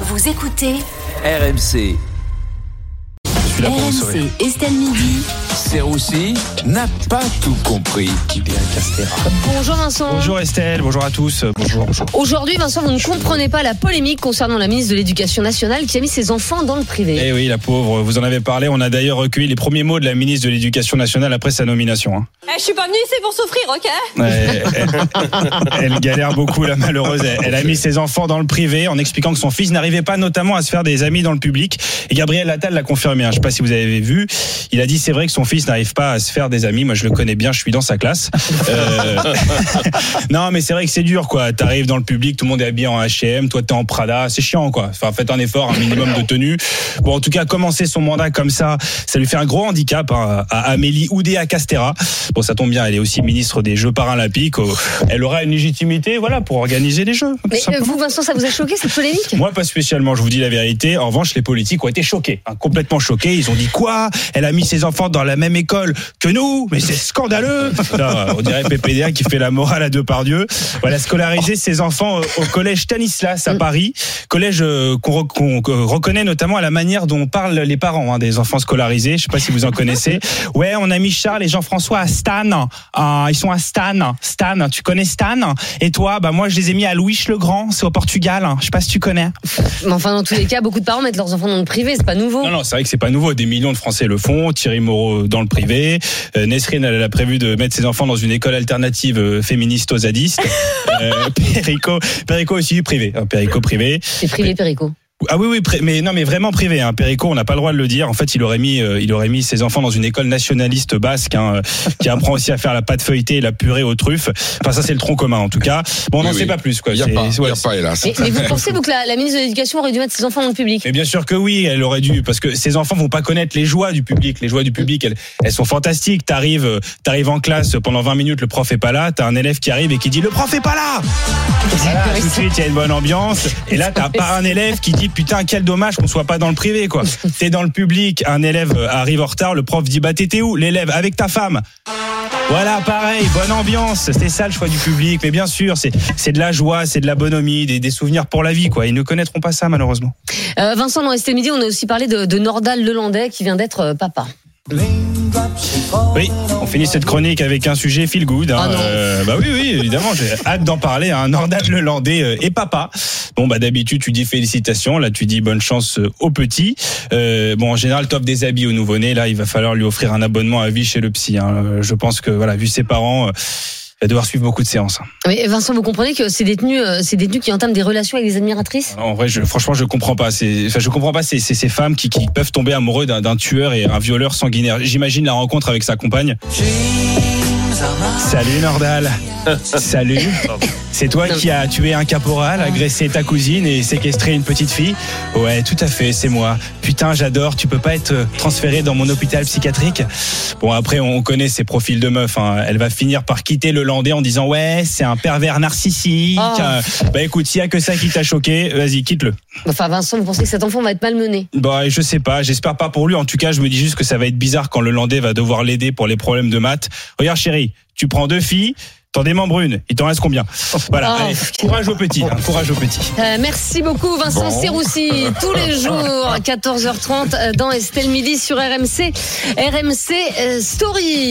Vous écoutez RMC, Celui-là pour vous sauver. RMC Estelle Midi. Serroussi n'a pas tout compris. Bonjour Vincent. Bonjour Estelle, bonjour à tous. euh, Bonjour, bonjour. Aujourd'hui, Vincent, vous ne comprenez pas la polémique concernant la ministre de l'Éducation nationale qui a mis ses enfants dans le privé. Eh oui, la pauvre, vous en avez parlé. On a d'ailleurs recueilli les premiers mots de la ministre de l'Éducation nationale après sa nomination. hein. Eh, je suis pas venue ici pour souffrir, ok Ouais, elle, galère beaucoup, la malheureuse. Elle, elle a mis ses enfants dans le privé en expliquant que son fils n'arrivait pas notamment à se faire des amis dans le public. Et Gabriel Attal l'a confirmé. hein. Je sais pas si vous avez vu. Il a dit c'est vrai que son fils n'arrive pas à se faire des amis. Moi, je le connais bien. Je suis dans sa classe. Euh, non, mais c'est vrai que c'est dur, quoi. T'arrives dans le public, tout le monde est habillé en H&M, toi t'es en Prada. C'est chiant, quoi. Enfin, faites un effort, un minimum de tenue. Bon, en tout cas, commencer son mandat comme ça, ça lui fait un gros handicap hein, à Amélie Oudéa Castera. Bon, ça tombe bien, elle est aussi ministre des Jeux paralympiques. Elle aura une légitimité, voilà, pour organiser les Jeux. Mais euh, simplement. vous, Vincent, ça vous a choqué cette polémique? Moi, pas spécialement, je vous dis la vérité. En revanche, les politiques ont été choqués, hein, complètement choqués. Ils ont dit quoi? Elle a mis ses enfants dans la même école que nous Mais c'est scandaleux Non, On dirait PPDA qui fait la morale à deux par Dieu. Voilà, scolariser ses enfants au collège Stanislas à Paris. Collège euh, qu'on re- qu'on- qu'on reconnaît notamment à la manière dont parlent les parents hein, des enfants scolarisés. Je sais pas si vous en connaissez. Ouais, on a mis Charles et Jean-François à Stan. Ah, ils sont à Stan. Stan, tu connais Stan? Et toi, bah moi je les ai mis à Louis le Grand, c'est au Portugal. Je sais pas si tu connais. Mais enfin, dans tous les cas, beaucoup de parents mettent leurs enfants dans le privé, c'est pas nouveau. Non, non, c'est vrai que c'est pas nouveau. Des millions de Français le font. Thierry Moreau dans le privé. Euh, Nesrine, elle a prévu de mettre ses enfants dans une école alternative euh, féministe aux zadistes. Euh, Perico, Perico aussi privé. hein, Perico privé. C'est privé, Perico. Ah oui, oui, mais non, mais vraiment privé. Hein. Perico, on n'a pas le droit de le dire. En fait, il aurait mis, euh, il aurait mis ses enfants dans une école nationaliste basque hein, euh, qui apprend aussi à faire la pâte feuilletée et la purée aux truffes. Enfin, ça, c'est le tronc commun en tout cas. Bon, on n'en Oui, sait oui. pas plus. Quoi. Il n'y a ouais, a pas, hélas. Mais, mais vous pensez donc que la, la ministre de l'Éducation aurait dû mettre ses enfants dans le public? Mais bien sûr que oui, elle aurait dû, parce que ces enfants vont pas connaître les joies du public. Les joies du public, elles, elles sont fantastiques. T'arrives, euh, t'arrives en classe pendant 20 minutes, le prof est pas là. T'as un élève qui arrive et qui dit le prof est pas là. Voilà, tout de suite, il y a une bonne ambiance. Et là, t'as pas un élève qui dit putain quel dommage qu'on soit pas dans le privé quoi. T'es dans le public, un élève euh, arrive en retard, le prof dit bah t'étais où? L'élève avec ta femme. Voilà, pareil, bonne ambiance. C'était ça le choix du public. Mais bien sûr, c'est c'est de la joie, c'est de la bonhomie, des, des souvenirs pour la vie quoi. Ils ne connaîtront pas ça malheureusement. Euh, Vincent, dans Estée Midi, on a aussi parlé de, de Nordal Lelandais qui vient d'être euh, papa. Oui, on finit cette chronique avec un sujet feel good. hein. Ah. Euh, bah oui, oui, évidemment, j'ai hâte d'en parler. Un Nordal Lelandais euh, et papa. Bon, bah d'habitude, tu dis félicitations. Là, tu dis bonne chance euh, au petit. Euh, bon, en général, top des habits au nouveau-né. Là, il va falloir lui offrir un abonnement à vie chez le psy. hein. Euh, Je pense que, voilà, vu ses parents, euh, va devoir suivre beaucoup de séances. Mais Vincent, vous comprenez que ces détenus, euh, ces détenus qui entament des relations avec des admiratrices En vrai, je, franchement, je comprends pas. C'est, enfin, je comprends pas ces, ces, ces femmes qui, qui peuvent tomber amoureux d'un, d'un tueur et un violeur sanguinaire. J'imagine la rencontre avec sa compagne. Salut Nordal. Salut. C'est toi qui as tué un caporal, agressé ta cousine et séquestré une petite fille Ouais, tout à fait, c'est moi. Putain, j'adore. Tu peux pas être euh, transféré dans mon hôpital psychiatrique Bon, après, on connaît ses profils de meuf. hein. Elle va finir par quitter le landais en disant ouais, c'est un pervers narcissique. Oh. Euh, Bah écoute, s'il y a que ça qui t'a choqué, vas-y, quitte-le. Enfin, Vincent, vous pensez que cet enfant va être malmené? Bah, je sais pas, j'espère pas pour lui. En tout cas, je me dis juste que ça va être bizarre quand le Landais va devoir l'aider pour les problèmes de maths. Regarde, chérie, tu prends deux filles, t'en démembres une. Il t'en reste combien Voilà, Oh. allez, courage au petit, hein, courage au petit. Euh, merci beaucoup Vincent Serroussi tous les jours à 14h30 euh, dans Estelle Midi sur RMC RMC euh, Story